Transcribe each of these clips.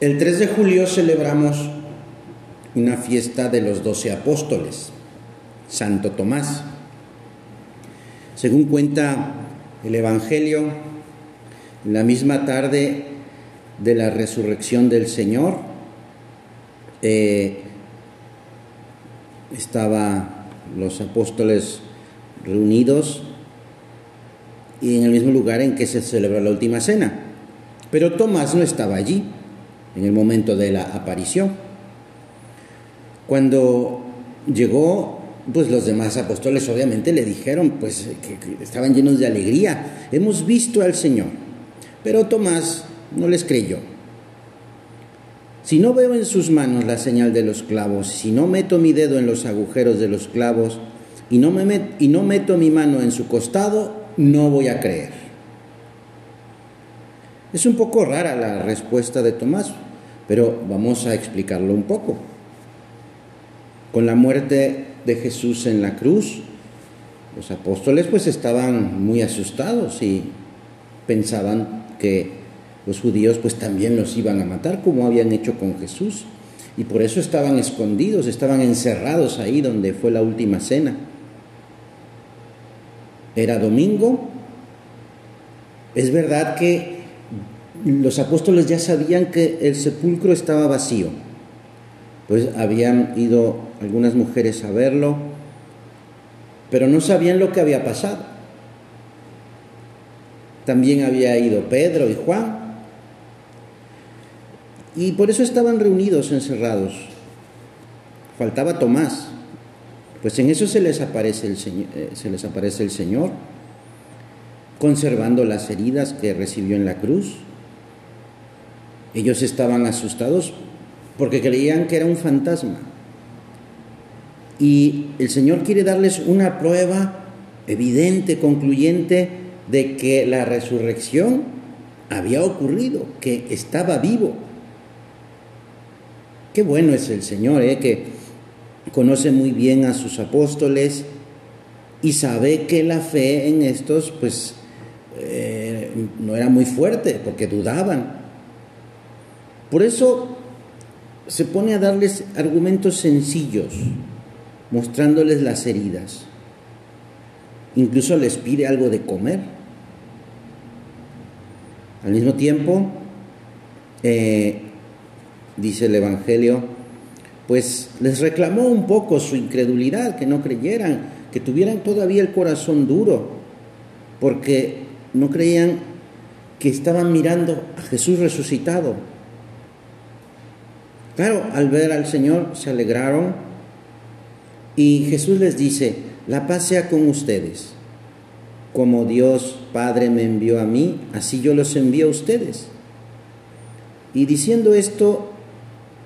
El 3 de julio celebramos una fiesta de los doce apóstoles, Santo Tomás. Según cuenta el Evangelio, en la misma tarde de la resurrección del Señor, eh, estaban los apóstoles reunidos y en el mismo lugar en que se celebró la última cena. Pero Tomás no estaba allí en el momento de la aparición. Cuando llegó, pues los demás apóstoles obviamente le dijeron, pues que, estaban llenos de alegría, hemos visto al Señor. Pero Tomás no les creyó. Si no veo en sus manos la señal de los clavos, si no meto mi dedo en los agujeros de los clavos y no, me y no meto mi mano en su costado, no voy a creer. Es un poco rara la respuesta de Tomás, pero vamos a explicarlo un poco. Con la muerte de Jesús en la cruz, los apóstoles pues estaban muy asustados y pensaban que los judíos pues también los iban a matar como habían hecho con Jesús. Y por eso estaban escondidos, estaban encerrados ahí donde fue la última cena. Era domingo. Es verdad que los apóstoles ya sabían que el sepulcro estaba vacío. Pues habían ido algunas mujeres a verlo, pero no sabían lo que había pasado. También había ido Pedro y Juan, y por eso estaban reunidos, encerrados. Faltaba Tomás. Pues en eso se les aparece el Señor, eh, se les aparece el Señor conservando las heridas que recibió en la cruz ellos estaban asustados porque creían que era un fantasma. Y el Señor quiere darles una prueba evidente, concluyente, de que la resurrección había ocurrido, que estaba vivo. Qué bueno es el Señor, ¿eh? que conoce muy bien a sus apóstoles y sabe que la fe en estos, pues, eh, no era muy fuerte, porque dudaban. Por eso se pone a darles argumentos sencillos, mostrándoles las heridas. Incluso les pide algo de comer. Al mismo tiempo, eh, dice el Evangelio, pues les reclamó un poco su incredulidad, que no creyeran, que tuvieran todavía el corazón duro, porque no creían que estaban mirando a Jesús resucitado, Claro, al ver al Señor se alegraron y Jesús les dice, la paz sea con ustedes. Como Dios Padre me envió a mí, así yo los envío a ustedes. Y diciendo esto,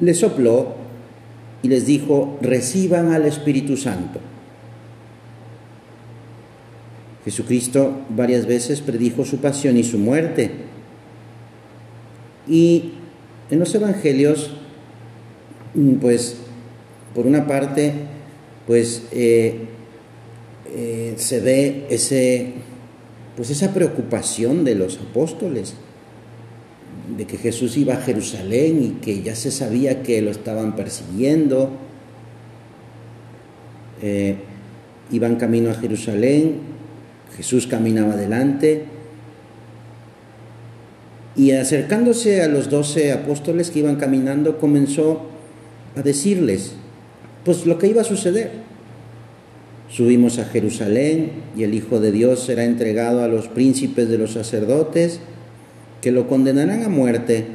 les sopló y les dijo, reciban al Espíritu Santo. Jesucristo varias veces predijo su pasión y su muerte. Y en los evangelios pues por una parte, pues eh, eh, se ve ese, pues esa preocupación de los apóstoles, de que Jesús iba a Jerusalén y que ya se sabía que lo estaban persiguiendo. Eh, iban camino a Jerusalén, Jesús caminaba adelante y acercándose a los doce apóstoles que iban caminando comenzó a decirles pues lo que iba a suceder. Subimos a Jerusalén y el Hijo de Dios será entregado a los príncipes de los sacerdotes que lo condenarán a muerte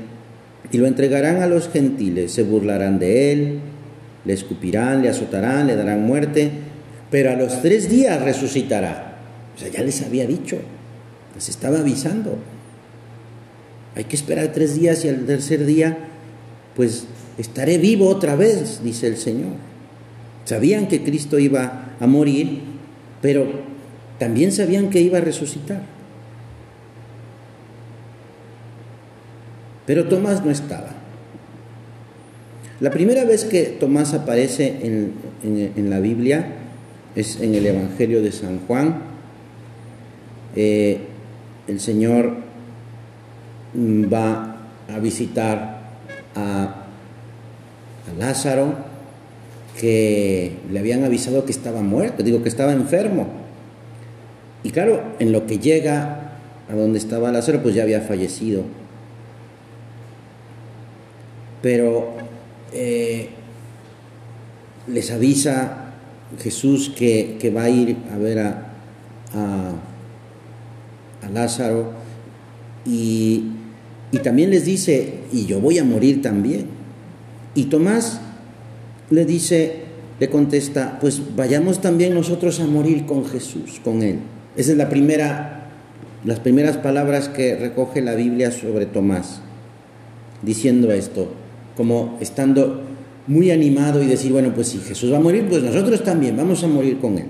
y lo entregarán a los gentiles. Se burlarán de él, le escupirán, le azotarán, le darán muerte, pero a los tres días resucitará. O sea, ya les había dicho, les estaba avisando. Hay que esperar tres días y al tercer día, pues estaré vivo otra vez, dice el Señor. Sabían que Cristo iba a morir, pero también sabían que iba a resucitar. Pero Tomás no estaba. La primera vez que Tomás aparece en, la Biblia es en el Evangelio de San Juan. Eh, el Señor va a visitar a, Lázaro que le habían avisado que estaba muerto, digo que estaba enfermo. Y claro, en lo que llega a donde estaba Lázaro, pues ya había fallecido. Pero eh, les avisa Jesús que, va a ir a ver a, a, Lázaro y, y también les dice, y yo voy a morir también. Y Tomás le dice, le contesta, pues vayamos también nosotros a morir con Jesús, con Él. Esa es la primera, las primeras palabras que recoge la Biblia sobre Tomás, diciendo esto, como estando muy animado y decir, bueno, pues si Jesús va a morir, pues nosotros también vamos a morir con Él.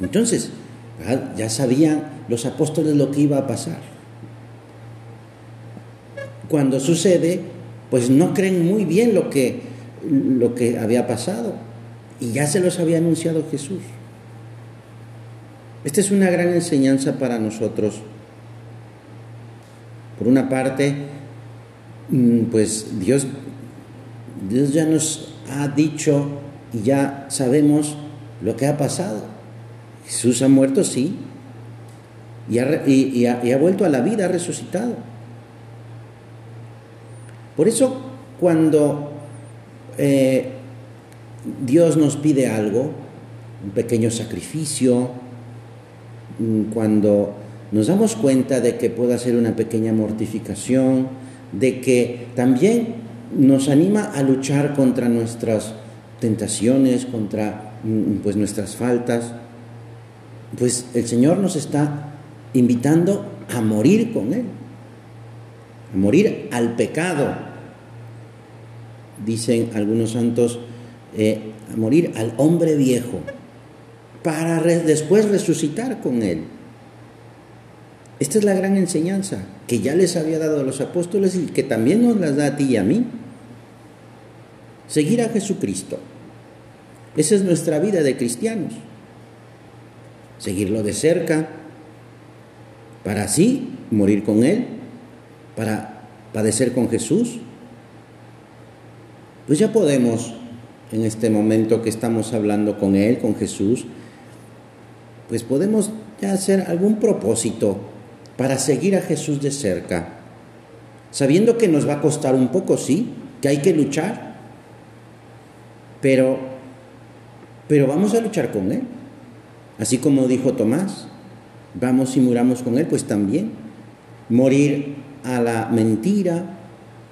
Entonces, ya sabían los apóstoles lo que iba a pasar. Cuando sucede, pues no creen muy bien lo que, lo que había pasado. Y ya se los había anunciado Jesús. Esta es una gran enseñanza para nosotros. Por una parte, mm, pues Dios, Dios ya nos ha dicho y ya sabemos lo que ha pasado. Jesús ha muerto, sí, y ha, ha vuelto a la vida, ha resucitado. Por eso, cuando eh, Dios nos pide algo, un pequeño sacrificio, mm, cuando nos damos cuenta de que puede ser una pequeña mortificación, de que también nos anima a luchar contra nuestras tentaciones, contra mm, pues, nuestras faltas, pues el Señor nos está invitando a morir con Él, a morir al pecado, dicen algunos santos, eh, a morir al hombre viejo, para después resucitar con él. Esta es la gran enseñanza que ya les había dado a los apóstoles y que también nos las da a ti y a mí. Seguir a Jesucristo. Esa es nuestra vida de cristianos. Seguirlo de cerca, para así morir con Él, para padecer con Jesús pues ya podemos, en este momento que estamos hablando con Él, con Jesús, pues podemos ya hacer algún propósito para seguir a Jesús de cerca, sabiendo que nos va a costar un poco, sí, que hay que luchar, pero, pero vamos a luchar con Él. Así como dijo Tomás, vamos y muramos con Él, pues también morir a la mentira,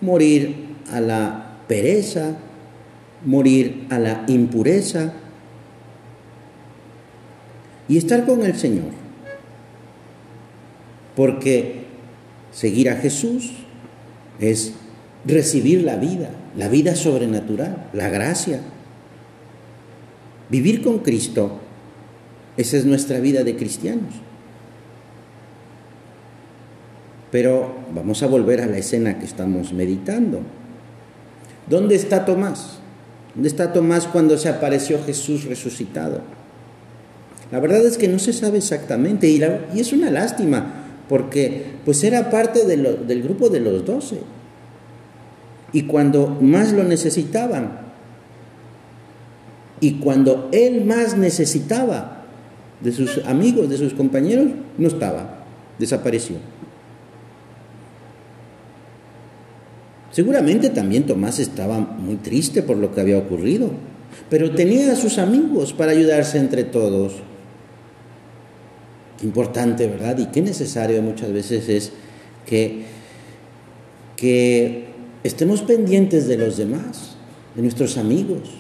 morir a la pereza, morir a la impureza y estar con el Señor. Porque seguir a Jesús es recibir la vida, la vida sobrenatural, la gracia. Vivir con Cristo, esa es nuestra vida de cristianos. Pero vamos a volver a la escena que estamos meditando. ¿Dónde está Tomás? ¿Dónde está Tomás cuando se apareció Jesús resucitado? La verdad es que no se sabe exactamente y, es una lástima porque pues era parte del grupo de los doce. Y cuando más lo necesitaban y cuando él más necesitaba de sus amigos, de sus compañeros, no estaba, desapareció. Seguramente también Tomás estaba muy triste por lo que había ocurrido, pero tenía a sus amigos para ayudarse entre todos. Qué importante, ¿verdad? Y qué necesario muchas veces es que, que estemos pendientes de los demás, de nuestros amigos,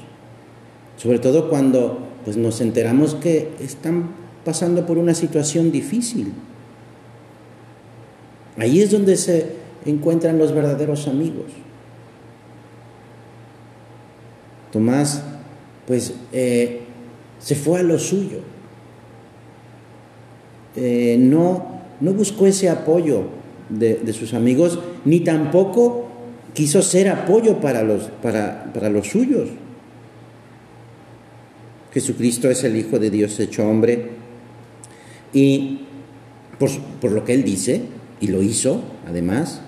sobre todo cuando pues, nos enteramos que están pasando por una situación difícil. Ahí es donde se encuentran los verdaderos amigos. Tomás, pues, eh, se fue a lo suyo. Eh, no, no buscó ese apoyo de, sus amigos, ni tampoco quiso ser apoyo para los, para, para los suyos. Jesucristo es el Hijo de Dios hecho hombre. Y por, por, lo que Él dice, y lo hizo, además,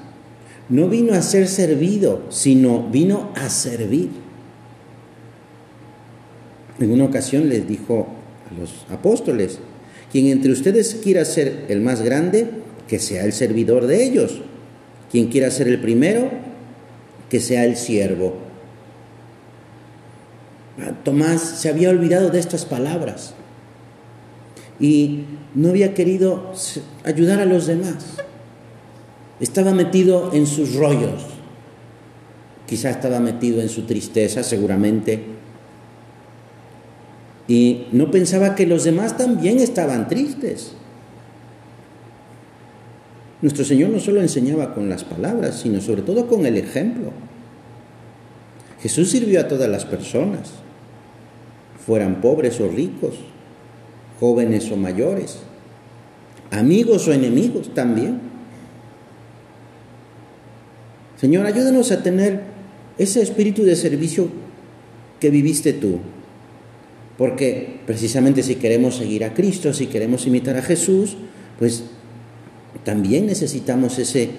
no vino a ser servido, sino vino a servir. En una ocasión les dijo a los apóstoles, quien entre ustedes quiera ser el más grande, que sea el servidor de ellos. Quien quiera ser el primero, que sea el siervo. Ah, Tomás se había olvidado de estas palabras y no había querido ayudar a los demás. Estaba metido en sus rollos, quizá estaba metido en su tristeza seguramente, y no pensaba que los demás también estaban tristes. Nuestro Señor no solo enseñaba con las palabras, sino sobre todo con el ejemplo. Jesús sirvió a todas las personas, fueran pobres o ricos, jóvenes o mayores, amigos o enemigos también. Señor, ayúdanos a tener ese espíritu de servicio que viviste tú. Porque precisamente si queremos seguir a Cristo, si queremos imitar a Jesús, pues también necesitamos ese,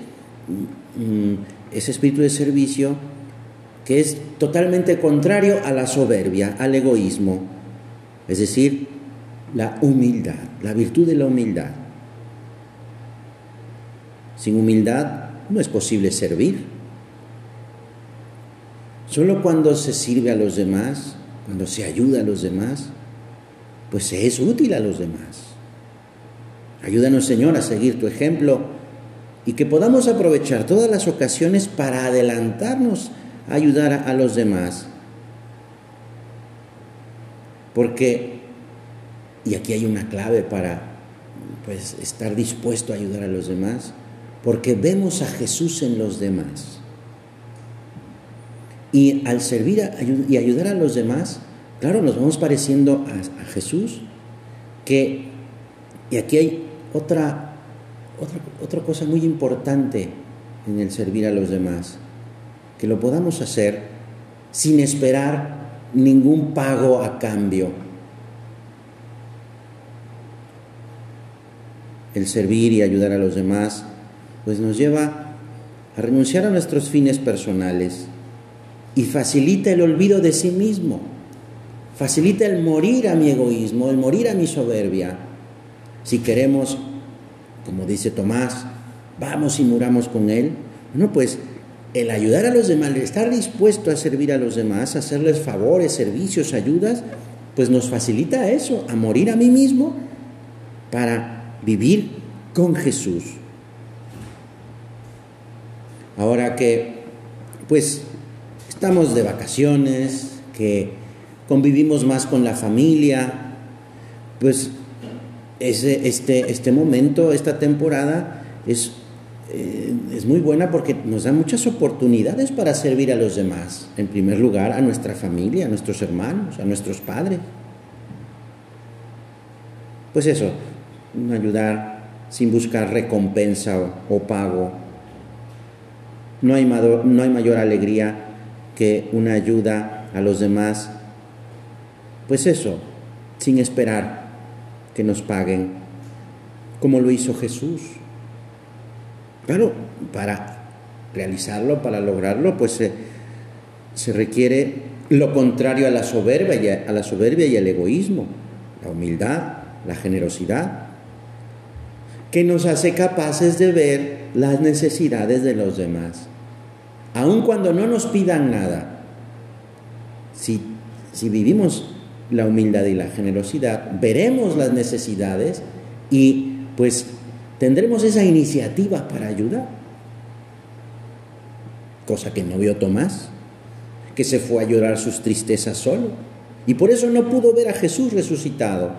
mm, ese espíritu de servicio que es totalmente contrario a la soberbia, al egoísmo, es decir, la humildad, la virtud de la humildad. Sin humildad no es posible servir. Solo cuando se sirve a los demás, cuando se ayuda a los demás, pues se es útil a los demás. Ayúdanos, Señor, a seguir tu ejemplo y que podamos aprovechar todas las ocasiones para adelantarnos a ayudar a, los demás. Porque, y aquí hay una clave para pues, estar dispuesto a ayudar a los demás, porque vemos a Jesús en los demás. Y al servir y ayudar a los demás, claro, nos vamos pareciendo a, a Jesús, que, y aquí hay otra, otra, otra cosa muy importante en el servir a los demás, que lo podamos hacer sin esperar ningún pago a cambio. El servir y ayudar a los demás, pues nos lleva a renunciar a nuestros fines personales y facilita el olvido de sí mismo, facilita el morir a mi egoísmo, el morir a mi soberbia si queremos, como dice Tomás, vamos y muramos con Él, no, pues el ayudar a los demás, el estar dispuesto a servir a los demás, hacerles favores, servicios, ayudas, pues nos facilita eso, a morir a mí mismo para vivir con Jesús. Ahora que, pues, estamos de vacaciones, que convivimos más con la familia, pues este, este momento, esta temporada es, eh, es muy buena porque nos da muchas oportunidades para servir a los demás. En primer lugar, a nuestra familia, a nuestros hermanos, a nuestros padres. Pues eso, ayudar sin buscar recompensa o pago. No hay, no hay mayor alegría que una ayuda a los demás. Pues eso, sin esperar que nos paguen, como lo hizo Jesús. Claro, para realizarlo, para lograrlo, pues se, requiere lo contrario a la soberbia a, la soberbia y al egoísmo, la humildad, la generosidad, que nos hace capaces de ver las necesidades de los demás, aun cuando no nos pidan nada. Si, si vivimos la humildad y la generosidad, veremos las necesidades y pues tendremos esa iniciativa para ayudar. Cosa que no vio Tomás, que se fue a llorar sus tristezas solo y por eso no pudo ver a Jesús resucitado.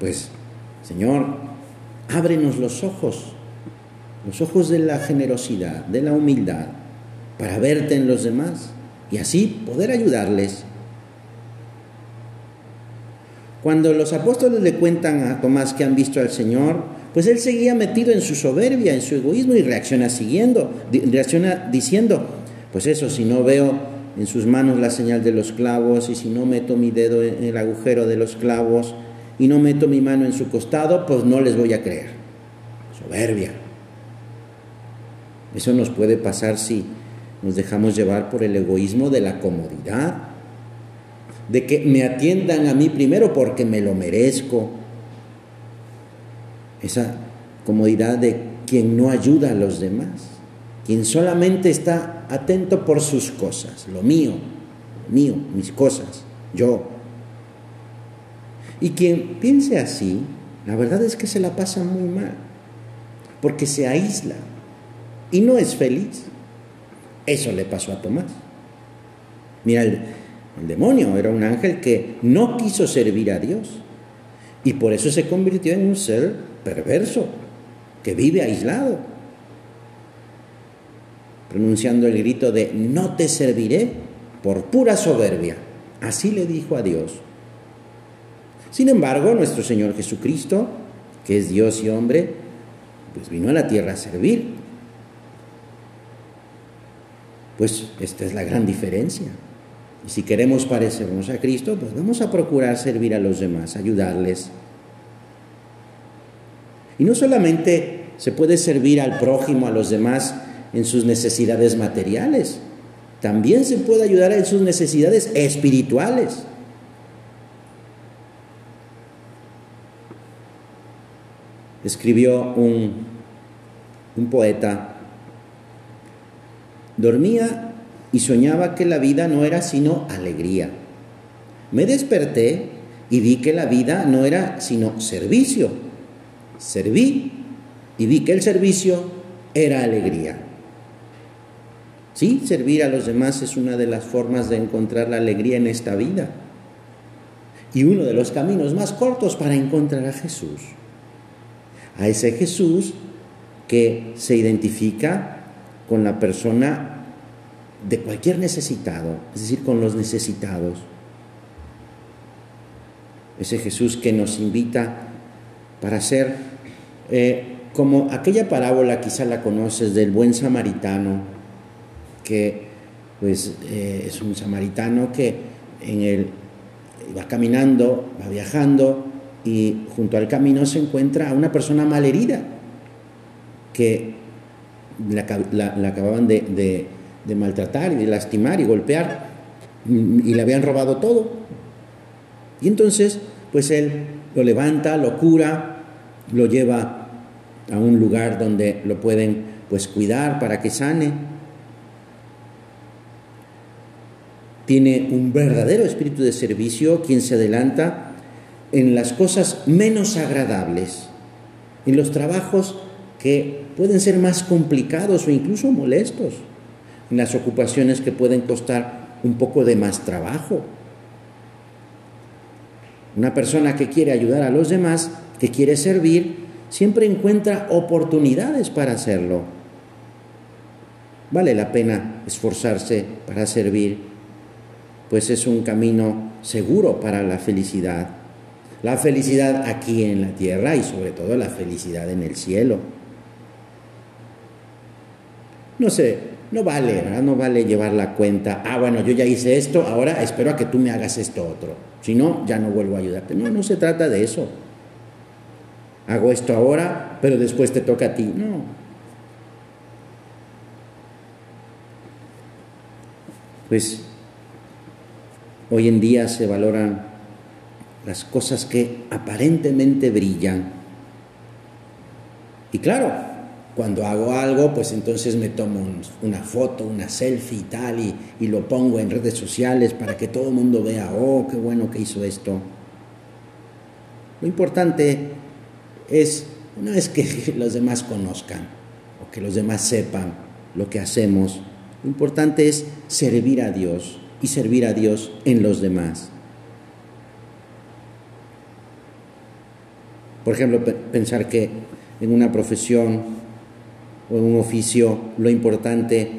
Pues, Señor, ábrenos los ojos, los ojos de la generosidad, de la humildad, para verte en los demás y así poder ayudarles. Cuando los apóstoles le cuentan a Tomás que han visto al Señor, pues él seguía metido en su soberbia, en su egoísmo y reacciona siguiendo, reacciona diciendo, pues eso, si no veo en sus manos la señal de los clavos y si no meto mi dedo en el agujero de los clavos y no meto mi mano en su costado, pues no les voy a creer. Soberbia. Eso nos puede pasar si nos dejamos llevar por el egoísmo de la comodidad, de que me atiendan a mí primero porque me lo merezco. Esa comodidad de quien no ayuda a los demás, quien solamente está atento por sus cosas, lo mío, mío, mis cosas, yo. Y quien piense así, la verdad es que se la pasa muy mal, porque se aísla y no es feliz. Eso le pasó a Tomás. Mira, el, demonio era un ángel que no quiso servir a Dios y por eso se convirtió en un ser perverso, que vive aislado, pronunciando el grito de no te serviré por pura soberbia. Así le dijo a Dios. Sin embargo, nuestro Señor Jesucristo, que es Dios y hombre, pues vino a la tierra a servir. Pues esta es la gran diferencia. Y si queremos parecernos a Cristo, pues vamos a procurar servir a los demás, ayudarles. Y no solamente se puede servir al prójimo, a los demás, en sus necesidades materiales, también se puede ayudar en sus necesidades espirituales. Escribió un, un poeta, dormía y soñaba que la vida no era sino alegría. Me desperté y vi que la vida no era sino servicio. Serví y vi que el servicio era alegría. Sí, servir a los demás es una de las formas de encontrar la alegría en esta vida y uno de los caminos más cortos para encontrar a Jesús a ese Jesús que se identifica con la persona de cualquier necesitado, es decir, con los necesitados. Ese Jesús que nos invita para ser eh, como aquella parábola, quizá la conoces, del buen samaritano, que pues eh, es un samaritano que en va caminando, va viajando, y junto al camino se encuentra a una persona malherida que la, acababan de, maltratar y de lastimar y golpear y le habían robado todo. Y entonces, pues él lo levanta, lo cura, lo lleva a un lugar donde lo pueden pues cuidar para que sane. Tiene un verdadero espíritu de servicio quien se adelanta en las cosas menos agradables, en los trabajos que pueden ser más complicados o incluso molestos, en las ocupaciones que pueden costar un poco de más trabajo. Una persona que quiere ayudar a los demás, que quiere servir, siempre encuentra oportunidades para hacerlo. Vale la pena esforzarse para servir, pues es un camino seguro para la felicidad la felicidad aquí en la tierra y sobre todo la felicidad en el cielo. No sé, no vale, ¿verdad? No vale llevar la cuenta, ah, bueno, yo ya hice esto, ahora espero a que tú me hagas esto otro. Si no, ya no vuelvo a ayudarte. No, no se trata de eso. Hago esto ahora, pero después te toca a ti. No. Pues hoy en día se valoran las cosas que aparentemente brillan. Y claro, cuando hago algo, pues entonces me tomo una foto, una selfie y tal, y, lo pongo en redes sociales para que todo el mundo vea, oh, qué bueno que hizo esto. Lo importante es, no es que los demás conozcan o que los demás sepan lo que hacemos, lo importante es servir a Dios y servir a Dios en los demás. Por ejemplo, pensar que en una profesión o en un oficio lo importante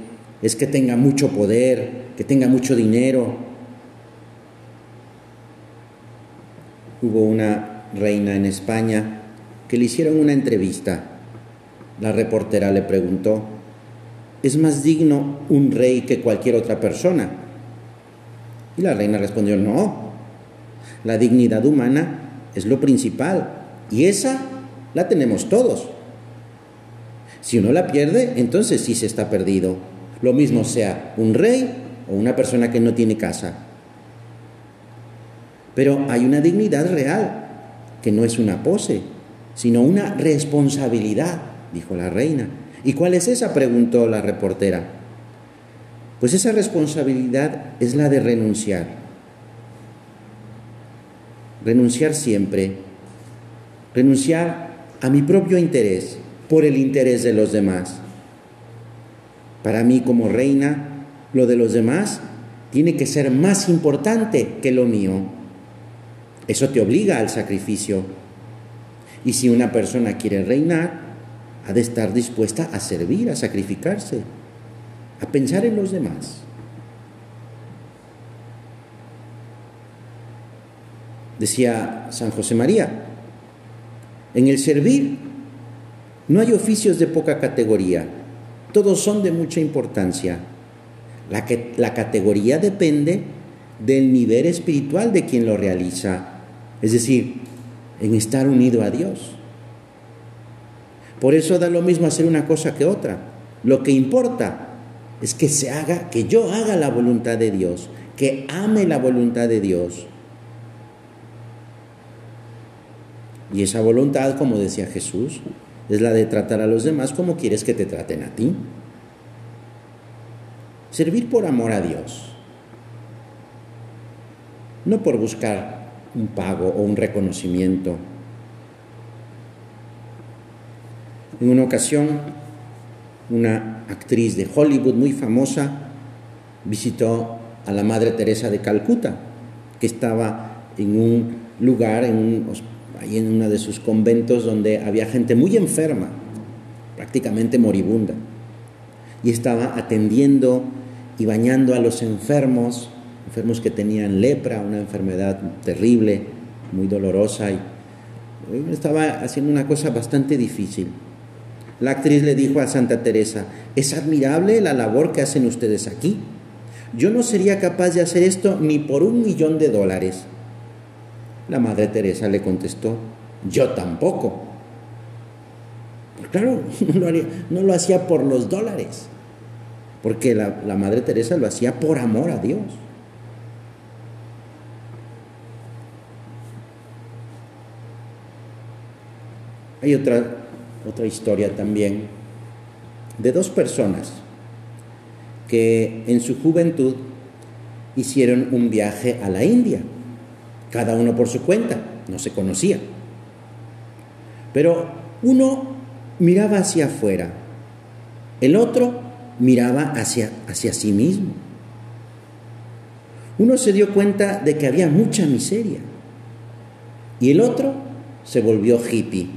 es que tenga mucho poder, que tenga mucho dinero. Hubo una reina en España que le hicieron una entrevista. La reportera le preguntó, ¿es más digno un rey que cualquier otra persona? Y la reina respondió, no, la dignidad humana es lo principal y esa la tenemos todos. Si uno la pierde, entonces sí se está perdido. Lo mismo sea un rey o una persona que no tiene casa. Pero hay una dignidad real, que no es una pose, sino una responsabilidad, dijo la reina. ¿Y cuál es esa? preguntó la reportera. Pues esa responsabilidad es la de renunciar. Renunciar siempre. Renunciar a mi propio interés por el interés de los demás. Para mí como reina, lo de los demás tiene que ser más importante que lo mío. Eso te obliga al sacrificio. Y si una persona quiere reinar, ha de estar dispuesta a servir, a sacrificarse, a pensar en los demás. Decía San José María, en el servir no hay oficios de poca categoría, todos son de mucha importancia. La, categoría depende del nivel espiritual de quien lo realiza, es decir, en estar unido a Dios. Por eso da lo mismo hacer una cosa que otra. Lo que importa es que se haga, que yo haga la voluntad de Dios, que ame la voluntad de Dios. Y esa voluntad, como decía Jesús, es la de tratar a los demás como quieres que te traten a ti. Servir por amor a Dios, no por buscar un pago o un reconocimiento. En una ocasión, una actriz de Hollywood muy famosa visitó a la Madre Teresa de Calcuta, que estaba en un lugar, en un, ahí en uno de sus conventos donde había gente muy enferma, prácticamente moribunda, y estaba atendiendo y bañando a los enfermos, enfermos que tenían lepra, una enfermedad terrible, muy dolorosa, y estaba haciendo una cosa bastante difícil. La actriz le dijo a Santa Teresa, es admirable la labor que hacen ustedes aquí. Yo no sería capaz de hacer esto ni por un millón de dólares. La Madre Teresa le contestó, yo tampoco. Pues claro, no lo, hacía por los dólares, porque la, la Madre Teresa lo hacía por amor a Dios. Hay otra otra historia también, de dos personas que en su juventud hicieron un viaje a la India, cada uno por su cuenta, no se conocía. Pero uno miraba hacia afuera, el otro miraba hacia, hacia sí mismo. Uno se dio cuenta de que había mucha miseria y el otro se volvió hippie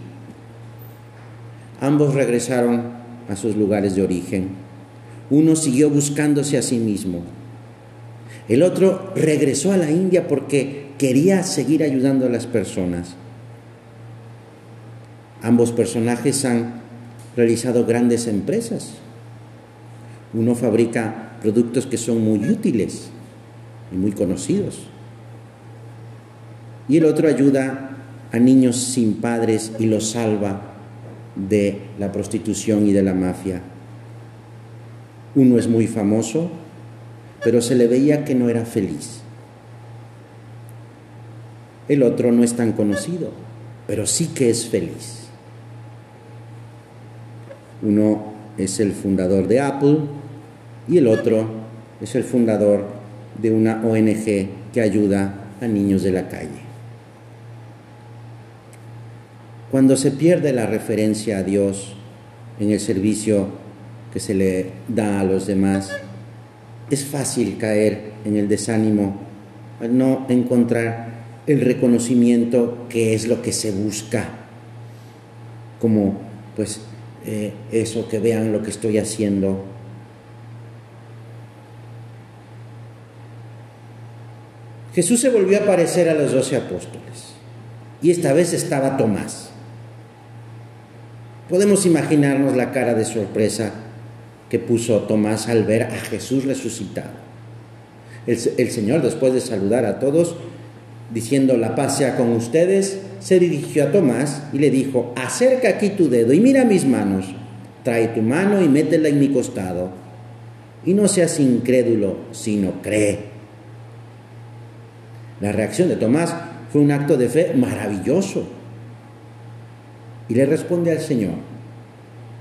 Ambos regresaron a sus lugares de origen. Uno siguió buscándose a sí mismo. El otro regresó a la India porque quería seguir ayudando a las personas. Ambos personajes han realizado grandes empresas. Uno fabrica productos que son muy útiles y muy conocidos. Y el otro ayuda a niños sin padres y los salva de la prostitución y de la mafia. Uno es muy famoso, pero se le veía que no era feliz. El otro no es tan conocido, pero sí que es feliz. Uno es el fundador de Apple y el otro es el fundador de una ONG que ayuda a niños de la calle. Cuando se pierde la referencia a Dios en el servicio que se le da a los demás, es fácil caer en el desánimo al no encontrar el reconocimiento que es lo que se busca, como pues eh, eso, que vean lo que estoy haciendo. Jesús se volvió a aparecer a los doce apóstoles y esta vez estaba Tomás. Podemos imaginarnos la cara de sorpresa que puso Tomás al ver a Jesús resucitado. El, Señor, después de saludar a todos, diciendo la paz sea con ustedes, se dirigió a Tomás y le dijo, acerca aquí tu dedo y mira mis manos, trae tu mano y métela en mi costado. Y no seas incrédulo, sino cree. La reacción de Tomás fue un acto de fe maravilloso. Y le responde al Señor,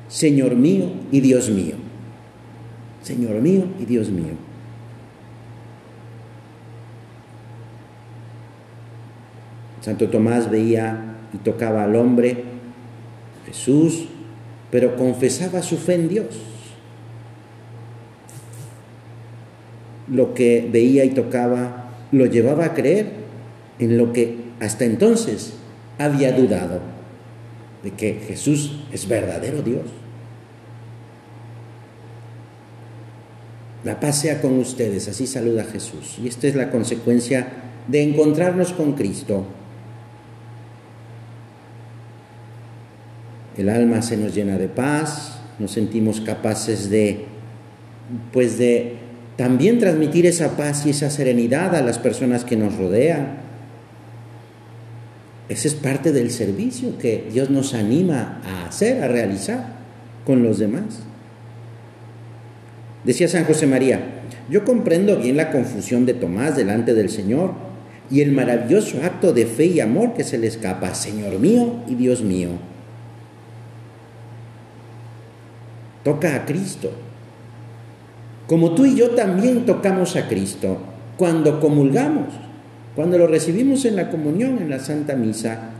Señor mío y Dios mío. Señor mío y Dios mío. Santo Tomás veía y tocaba al hombre, Jesús, pero confesaba su fe en Dios. Lo que veía y tocaba lo llevaba a creer en lo que hasta entonces había dudado, de que Jesús es verdadero Dios. La paz sea con ustedes, así saluda Jesús. Y esta es la consecuencia de encontrarnos con Cristo. El alma se nos llena de paz, nos sentimos capaces de, pues de también transmitir esa paz y esa serenidad a las personas que nos rodean. Ese es parte del servicio que Dios nos anima a hacer, a realizar con los demás. Decía San José María, yo comprendo bien la confusión de Tomás delante del Señor y el maravilloso acto de fe y amor que se le escapa, Señor mío y Dios mío. Toca a Cristo. Como tú y yo también tocamos a Cristo cuando comulgamos, cuando lo recibimos en la comunión, en la Santa Misa.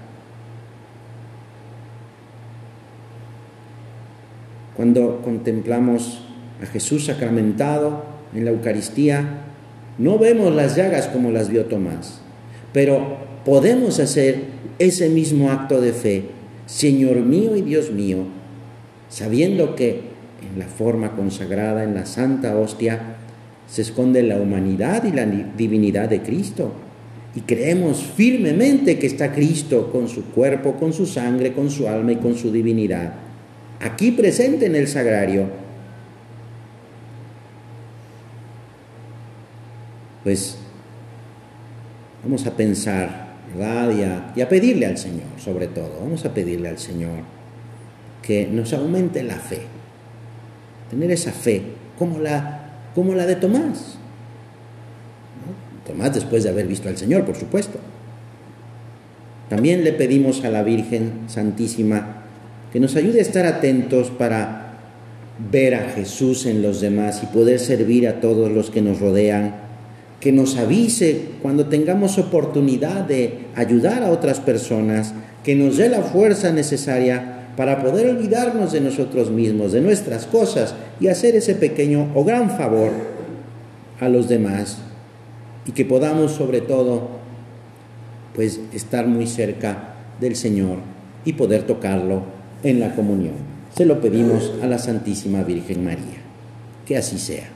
Cuando contemplamos a Jesús sacramentado en la Eucaristía, no vemos las llagas como las vio Tomás, pero podemos hacer ese mismo acto de fe, Señor mío y Dios mío, sabiendo que en la forma consagrada, en la Santa Hostia, se esconde la humanidad y la divinidad de Cristo. Y creemos firmemente que está Cristo con su cuerpo, con su sangre, con su alma y con su divinidad, aquí presente en el sagrario pues vamos a pensar, ¿verdad? Y a, pedirle al Señor, sobre todo, vamos a pedirle al Señor que nos aumente la fe, tener esa fe como la, como la de Tomás. Tomás después de haber visto al Señor, por supuesto. También le pedimos a la Virgen Santísima que nos ayude a estar atentos para ver a Jesús en los demás y poder servir a todos los que nos rodean que nos avise cuando tengamos oportunidad de ayudar a otras personas, que nos dé la fuerza necesaria para poder olvidarnos de nosotros mismos, de nuestras cosas y hacer ese pequeño o gran favor a los demás y que podamos sobre todo pues estar muy cerca del Señor y poder tocarlo en la comunión. Se lo pedimos a la Santísima Virgen María. Que así sea.